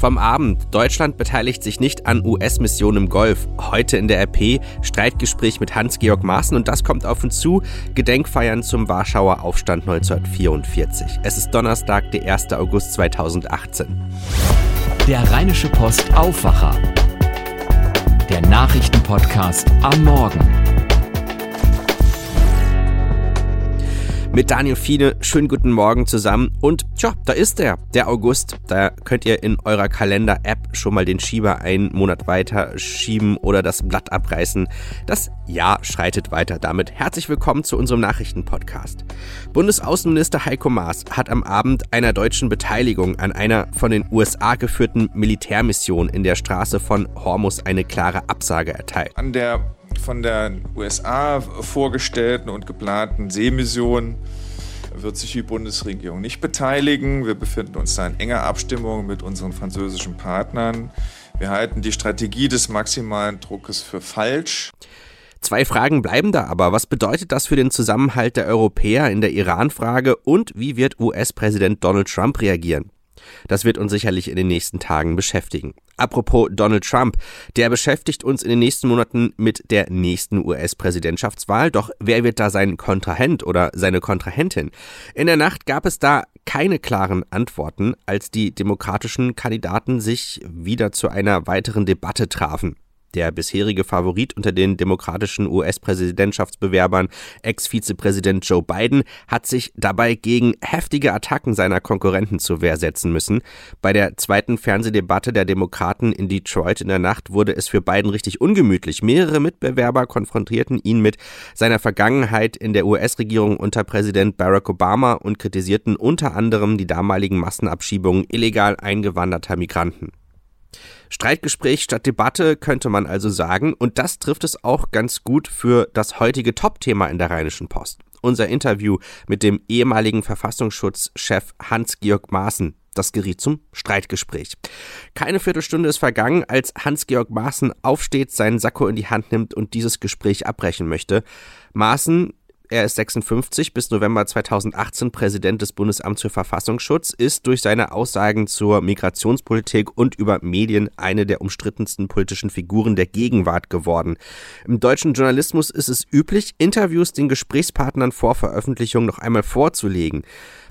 Vom Abend. Deutschland beteiligt sich nicht an US-Missionen im Golf. Heute in der RP Streitgespräch mit Hans-Georg Maaßen und das kommt auf uns zu. Gedenkfeiern zum Warschauer Aufstand 1944. Es ist Donnerstag, der 1. August 2018. Der Rheinische Post Aufwacher. Der Nachrichtenpodcast am Morgen. Mit Daniel Fiene. Schönen guten Morgen zusammen. Und tja, da ist er, der August. Da könnt ihr in eurer Kalender-App schon mal den Schieber einen Monat weiter schieben oder das Blatt abreißen. Das Jahr schreitet weiter damit. Herzlich willkommen zu unserem Nachrichtenpodcast. Bundesaußenminister Heiko Maas hat am Abend einer deutschen Beteiligung an einer von den USA geführten Militärmission in der Straße von Hormus eine klare Absage erteilt. An der von der USA vorgestellten und geplanten Seemission wird sich die Bundesregierung nicht beteiligen. Wir befinden uns da in enger Abstimmung mit unseren französischen Partnern. Wir halten die Strategie des maximalen Druckes für falsch. Zwei Fragen bleiben da aber. Was bedeutet das für den Zusammenhalt der Europäer in der Iran-Frage und wie wird US-Präsident Donald Trump reagieren? Das wird uns sicherlich in den nächsten Tagen beschäftigen. Apropos Donald Trump, der beschäftigt uns in den nächsten Monaten mit der nächsten US-Präsidentschaftswahl. Doch wer wird da sein Kontrahent oder seine Kontrahentin? In der Nacht gab es da keine klaren Antworten, als die demokratischen Kandidaten sich wieder zu einer weiteren Debatte trafen. Der bisherige Favorit unter den demokratischen US-Präsidentschaftsbewerbern, Ex-Vizepräsident Joe Biden, hat sich dabei gegen heftige Attacken seiner Konkurrenten zur Wehr setzen müssen. Bei der zweiten Fernsehdebatte der Demokraten in Detroit in der Nacht wurde es für Biden richtig ungemütlich. Mehrere Mitbewerber konfrontierten ihn mit seiner Vergangenheit in der US-Regierung unter Präsident Barack Obama und kritisierten unter anderem die damaligen Massenabschiebungen illegal eingewanderter Migranten. Streitgespräch statt Debatte könnte man also sagen, und das trifft es auch ganz gut für das heutige Top-Thema in der Rheinischen Post. Unser Interview mit dem ehemaligen Verfassungsschutzchef Hans-Georg Maaßen. Das geriet zum Streitgespräch. Keine Viertelstunde ist vergangen, als Hans-Georg Maaßen aufsteht, seinen Sakko in die Hand nimmt und dieses Gespräch abbrechen möchte. Maaßen er ist 56, bis November 2018 Präsident des Bundesamts für Verfassungsschutz, ist durch seine Aussagen zur Migrationspolitik und über Medien eine der umstrittensten politischen Figuren der Gegenwart geworden. Im deutschen Journalismus ist es üblich, Interviews den Gesprächspartnern vor Veröffentlichung noch einmal vorzulegen.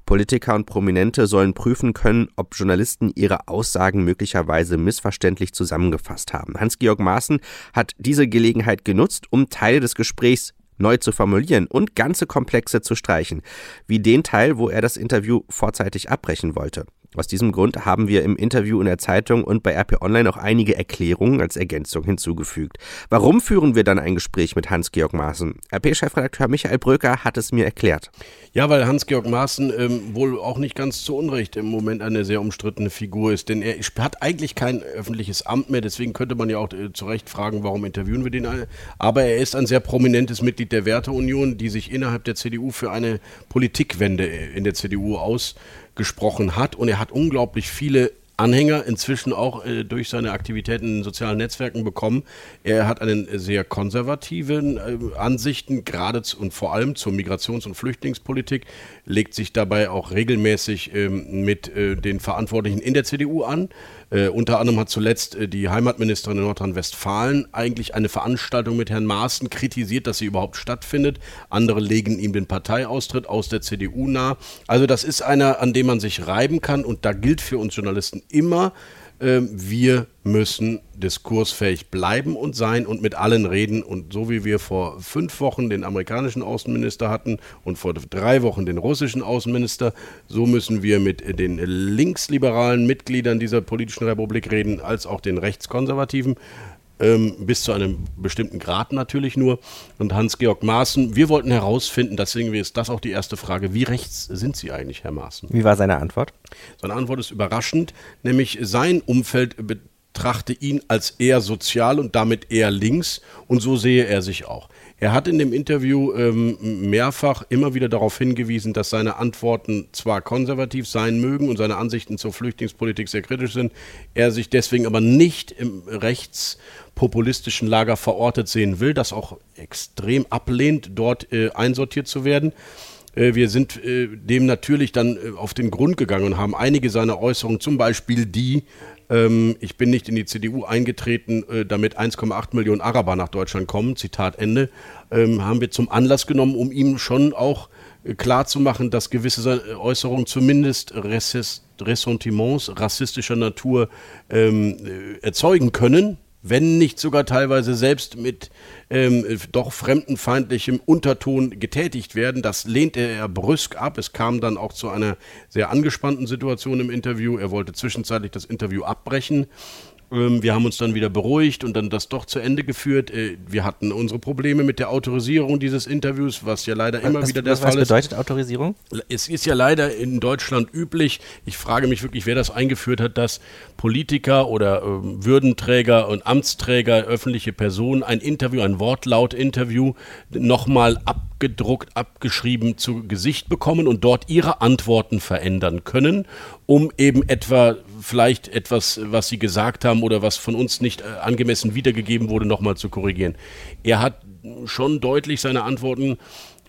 Politiker und Prominente sollen prüfen können, ob Journalisten ihre Aussagen möglicherweise missverständlich zusammengefasst haben. Hans-Georg Maaßen hat diese Gelegenheit genutzt, um Teile des Gesprächs neu zu formulieren und ganze Komplexe zu streichen, wie den Teil, wo er das Interview vorzeitig abbrechen wollte. Aus diesem Grund haben wir im Interview in der Zeitung und bei RP Online auch einige Erklärungen als Ergänzung hinzugefügt. Warum führen wir dann ein Gespräch mit Hans-Georg Maaßen? RP-Chefredakteur Michael Bröker hat es mir erklärt. Ja, weil Hans-Georg Maaßen ähm, wohl auch nicht ganz zu Unrecht im Moment eine sehr umstrittene Figur ist, denn er hat eigentlich kein öffentliches Amt mehr, deswegen könnte man ja auch äh, zu Recht fragen, warum interviewen wir den alle. Aber er ist ein sehr prominentes Mitglied der Werteunion, die sich innerhalb der CDU für eine Politikwende in der CDU aus gesprochen hat. Und er hat unglaublich viele Anhänger inzwischen auch äh, durch seine Aktivitäten in sozialen Netzwerken bekommen. Er hat einen sehr konservativen äh, Ansichten, gerade und vor allem zur Migrations- und Flüchtlingspolitik, legt sich dabei auch regelmäßig ähm, mit äh, den Verantwortlichen in der CDU an. Äh, unter anderem hat zuletzt äh, die Heimatministerin in Nordrhein-Westfalen eigentlich eine Veranstaltung mit Herrn Maaßen kritisiert, dass sie überhaupt stattfindet. Andere legen ihm den Parteiaustritt aus der CDU nahe. Also das ist einer, an dem man sich reiben kann und da gilt für uns Journalisten immer, ähm, wir müssen diskursfähig bleiben und sein und mit allen reden. Und so wie wir vor fünf Wochen den amerikanischen Außenminister hatten und vor drei Wochen den russischen Außenminister, so müssen wir mit den linksliberalen Mitgliedern dieser politischen Republik reden, als auch den rechtskonservativen ähm, bis zu einem bestimmten Grad natürlich nur. Und Hans-Georg Maaßen, wir wollten herausfinden, deswegen ist das auch die erste Frage, wie rechts sind Sie eigentlich, Herr Maaßen? Wie war seine Antwort? Seine Antwort ist überraschend, nämlich sein Umfeld betrachte ihn als eher sozial und damit eher links und so sehe er sich auch. Er hat in dem Interview ähm, mehrfach immer wieder darauf hingewiesen, dass seine Antworten zwar konservativ sein mögen und seine Ansichten zur Flüchtlingspolitik sehr kritisch sind, er sich deswegen aber nicht im rechtspopulistischen Lager verortet sehen will, das auch extrem ablehnt, dort äh, einsortiert zu werden. Äh, wir sind äh, dem natürlich dann äh, auf den Grund gegangen und haben einige seiner Äußerungen, zum Beispiel die, Ähm, ich bin nicht in die CDU eingetreten, äh, damit 1,8 Millionen Araber nach Deutschland kommen. Zitat Ende. Ähm, haben wir zum Anlass genommen, um ihm schon auch äh, klar zu machen, dass gewisse Äußerungen zumindest Ressentiments rassistischer Natur ähm, äh, erzeugen können wenn nicht sogar teilweise selbst mit ähm, doch fremdenfeindlichem Unterton getätigt werden. Das lehnte er brüsk ab. Es kam dann auch zu einer sehr angespannten Situation im Interview. Er wollte zwischenzeitlich das Interview abbrechen. Ähm, wir haben uns dann wieder beruhigt und dann das doch zu Ende geführt. Äh, wir hatten unsere Probleme mit der Autorisierung dieses Interviews, was ja leider immer was, wieder der was Fall ist. Was bedeutet Autorisierung? Es ist ja leider in Deutschland üblich. Ich frage mich wirklich, wer das eingeführt hat, dass Politiker oder äh, Würdenträger und Amtsträger, öffentliche Personen ein Interview, ein Wortlaut-Interview nochmal abgedruckt, abgeschrieben zu Gesicht bekommen und dort ihre Antworten verändern können, um eben etwa vielleicht etwas, was sie gesagt haben oder was von uns nicht äh, angemessen wiedergegeben wurde, nochmal zu korrigieren. Er hat schon deutlich seine Antworten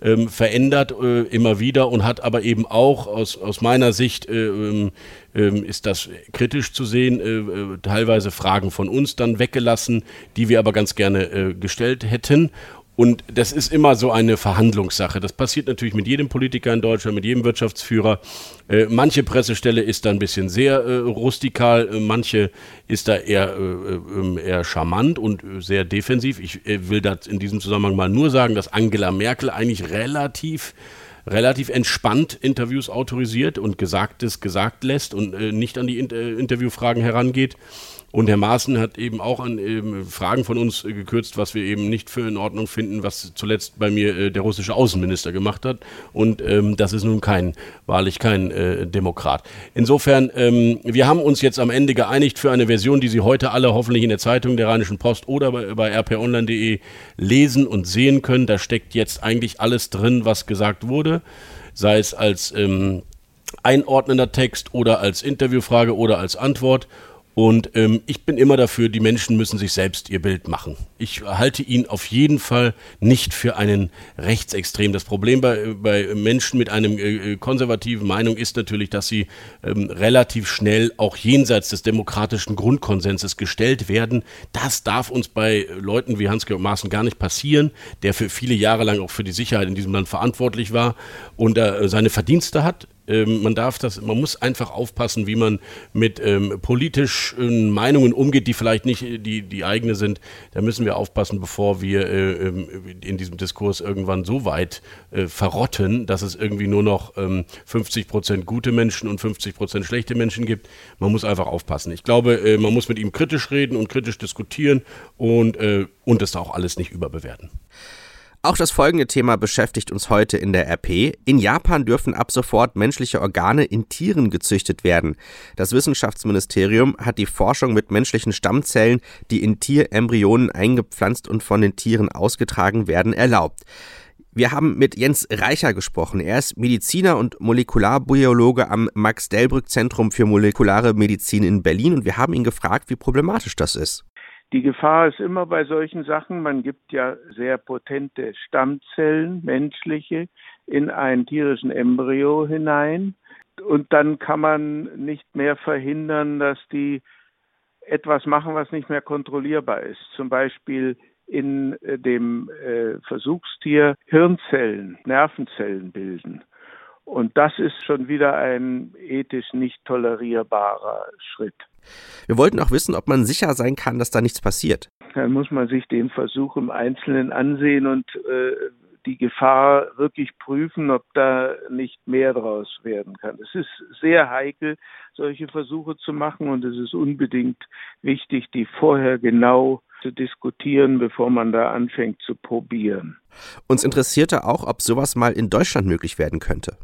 ähm, verändert äh, immer wieder und hat aber eben auch aus, aus meiner Sicht äh, ähm, ähm ist das kritisch zu sehen, äh, äh, teilweise Fragen von uns dann weggelassen, die wir aber ganz gerne äh, gestellt hätten und das ist immer so eine Verhandlungssache. Das passiert natürlich mit jedem Politiker in Deutschland, mit jedem Wirtschaftsführer. Äh, manche Pressestelle ist da ein bisschen sehr äh, rustikal, äh, manche ist da eher, äh, ähm, eher charmant und äh, sehr defensiv. Ich äh, will das in diesem Zusammenhang mal nur sagen, dass Angela Merkel eigentlich relativ relativ entspannt Interviews autorisiert und Gesagtes gesagt lässt und nicht an die Interviewfragen herangeht. Und Herr Maaßen hat eben auch an ähm, Fragen von uns äh, gekürzt, was wir eben nicht für in Ordnung finden, was zuletzt bei mir äh, der russische Außenminister gemacht hat. Und ähm, das ist nun kein, wahrlich kein äh, Demokrat. Insofern, ähm, wir haben uns jetzt am Ende geeinigt für eine Version, die Sie heute alle hoffentlich in der Zeitung der Rheinischen Post oder bei, bei rponline.de lesen und sehen können. Da steckt jetzt eigentlich alles drin, was gesagt wurde, sei es als ähm, einordnender Text oder als Interviewfrage oder als Antwort. Und ähm, ich bin immer dafür, die Menschen müssen sich selbst ihr Bild machen. Ich halte ihn auf jeden Fall nicht für einen Rechtsextrem. Das Problem bei, bei Menschen mit einem äh, konservativen Meinung ist natürlich, dass sie ähm, relativ schnell auch jenseits des demokratischen Grundkonsenses gestellt werden. Das darf uns bei Leuten wie Hans-Georg Maaßen gar nicht passieren, der für viele Jahre lang auch für die Sicherheit in diesem Land verantwortlich war und äh, seine Verdienste hat ähm, man darf das, man muss einfach aufpassen, wie man mit ähm, politischen Meinungen umgeht, die vielleicht nicht die, die eigene sind. Da müssen wir aufpassen, bevor wir äh, ähm, in diesem Diskurs irgendwann so weit äh, verrotten, dass es irgendwie nur noch ähm, 50 Prozent gute Menschen und 50 Prozent schlechte Menschen gibt. Man muss einfach aufpassen. Ich glaube, äh, man muss mit ihm kritisch reden und kritisch diskutieren und, äh, und das auch alles nicht überbewerten. Auch das folgende Thema beschäftigt uns heute in der RP. In Japan dürfen ab sofort menschliche Organe in Tieren gezüchtet werden. Das Wissenschaftsministerium hat die Forschung mit menschlichen Stammzellen, die in Tierembryonen eingepflanzt und von den Tieren ausgetragen werden, erlaubt. Wir haben mit Jens Reicher gesprochen. Er ist Mediziner und Molekularbiologe am Max-Delbrück-Zentrum für molekulare Medizin in Berlin und wir haben ihn gefragt, wie problematisch das ist. Die Gefahr ist immer bei solchen Sachen, man gibt ja sehr potente Stammzellen, menschliche, in einen tierischen Embryo hinein und dann kann man nicht mehr verhindern, dass die etwas machen, was nicht mehr kontrollierbar ist. Zum Beispiel in äh, dem äh, Versuchstier Hirnzellen, Nervenzellen bilden. Und das ist schon wieder ein ethisch nicht tolerierbarer Schritt. Wir wollten auch wissen, ob man sicher sein kann, dass da nichts passiert. Dann muss man sich den Versuch im Einzelnen ansehen und äh, die Gefahr wirklich prüfen, ob da nicht mehr draus werden kann. Es ist sehr heikel, solche Versuche zu machen und es ist unbedingt wichtig, die vorher genau zu diskutieren, bevor man da anfängt zu probieren. Uns interessierte auch, ob sowas mal in Deutschland möglich werden könnte.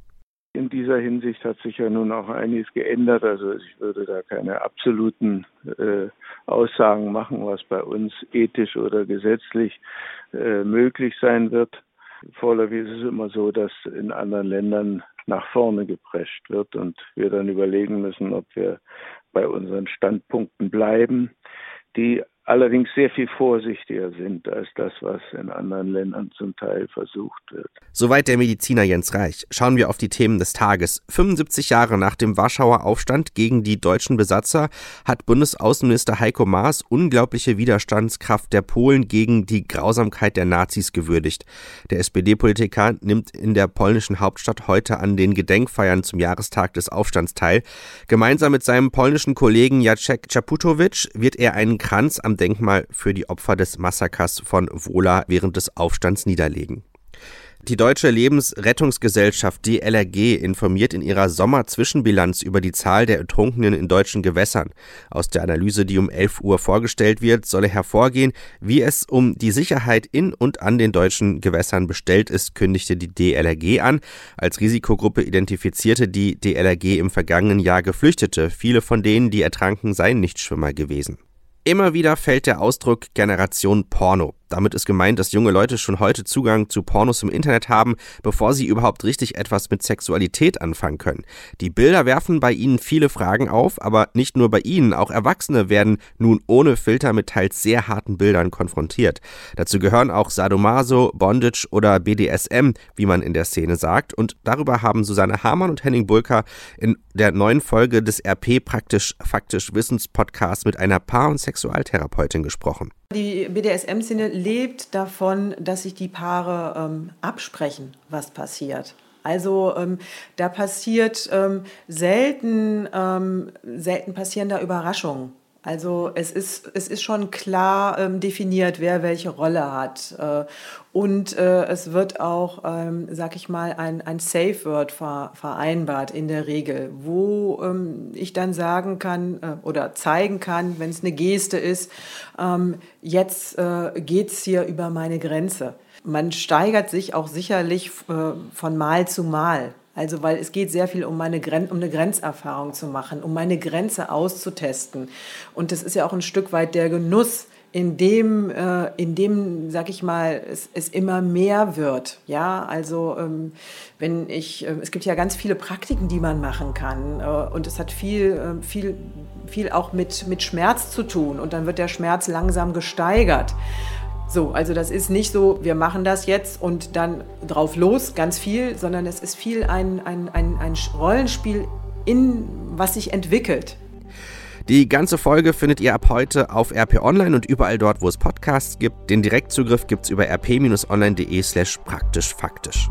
In dieser Hinsicht hat sich ja nun auch einiges geändert. Also ich würde da keine absoluten äh, Aussagen machen, was bei uns ethisch oder gesetzlich äh, möglich sein wird. Vorläufig ist es immer so, dass in anderen Ländern nach vorne geprescht wird und wir dann überlegen müssen, ob wir bei unseren Standpunkten bleiben. Die allerdings sehr viel vorsichtiger sind als das, was in anderen Ländern zum Teil versucht wird. Soweit der Mediziner Jens Reich. Schauen wir auf die Themen des Tages. 75 Jahre nach dem Warschauer Aufstand gegen die deutschen Besatzer hat Bundesaußenminister Heiko Maas unglaubliche Widerstandskraft der Polen gegen die Grausamkeit der Nazis gewürdigt. Der SPD-Politiker nimmt in der polnischen Hauptstadt heute an den Gedenkfeiern zum Jahrestag des Aufstands teil. Gemeinsam mit seinem polnischen Kollegen Jacek Czaputowicz wird er einen Kranz am Denkmal für die Opfer des Massakers von Wola während des Aufstands niederlegen. Die Deutsche Lebensrettungsgesellschaft DLRG informiert in ihrer Sommerzwischenbilanz über die Zahl der Ertrunkenen in deutschen Gewässern. Aus der Analyse, die um 11 Uhr vorgestellt wird, solle hervorgehen, wie es um die Sicherheit in und an den deutschen Gewässern bestellt ist, kündigte die DLRG an. Als Risikogruppe identifizierte die DLRG im vergangenen Jahr Geflüchtete. Viele von denen, die ertranken, seien Nichtschwimmer gewesen. Immer wieder fällt der Ausdruck Generation Porno. Damit ist gemeint, dass junge Leute schon heute Zugang zu Pornos im Internet haben, bevor sie überhaupt richtig etwas mit Sexualität anfangen können. Die Bilder werfen bei ihnen viele Fragen auf, aber nicht nur bei ihnen, auch Erwachsene werden nun ohne Filter mit teils sehr harten Bildern konfrontiert. Dazu gehören auch Sadomaso, Bondage oder BDSM, wie man in der Szene sagt, und darüber haben Susanne Hamann und Henning Bulker in der neuen Folge des RP praktisch faktisch Wissens Podcasts mit einer Paar- und Sexualtherapeutin gesprochen. Die BDSM-Szene lebt davon, dass sich die Paare ähm, absprechen, was passiert. Also ähm, da passiert ähm, selten, ähm, selten passieren da Überraschungen. Also es ist, es ist schon klar ähm, definiert, wer welche Rolle hat. Äh, und äh, es wird auch, ähm, sag ich mal, ein, ein Safe Word ver, vereinbart in der Regel, wo ähm, ich dann sagen kann äh, oder zeigen kann, wenn es eine Geste ist, ähm, jetzt äh, geht es hier über meine Grenze. Man steigert sich auch sicherlich äh, von Mal zu Mal. Also, weil es geht sehr viel um, meine Gren um eine Grenzerfahrung zu machen, um meine Grenze auszutesten. Und das ist ja auch ein Stück weit der Genuss, in dem, äh, in dem, sag ich mal, es, es immer mehr wird. Ja, also ähm, wenn ich, äh, es gibt ja ganz viele Praktiken, die man machen kann, äh, und es hat viel, äh, viel, viel auch mit, mit Schmerz zu tun. Und dann wird der Schmerz langsam gesteigert. So, also das ist nicht so, wir machen das jetzt und dann drauf los, ganz viel, sondern es ist viel ein, ein, ein, ein Rollenspiel, in was sich entwickelt. Die ganze Folge findet ihr ab heute auf RP Online und überall dort, wo es Podcasts gibt. Den Direktzugriff gibt's über rp-online.de slash praktisch faktisch.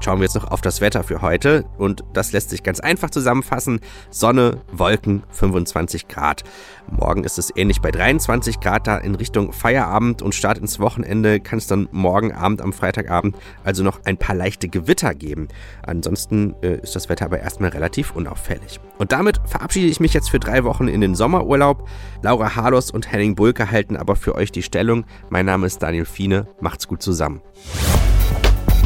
Schauen wir jetzt noch auf das Wetter für heute und das lässt sich ganz einfach zusammenfassen. Sonne, Wolken, 25 Grad. Morgen ist es ähnlich bei 23 Grad da in Richtung Feierabend und Start ins Wochenende kann es dann morgen Abend am Freitagabend also noch ein paar leichte Gewitter geben. Ansonsten äh, ist das Wetter aber erstmal relativ unauffällig. Und damit verabschiede ich mich jetzt für drei Wochen in den Sommerurlaub. Laura Harlos und Henning Bulke halten aber für euch die Stellung. Mein Name ist Daniel Fiene. Macht's gut zusammen.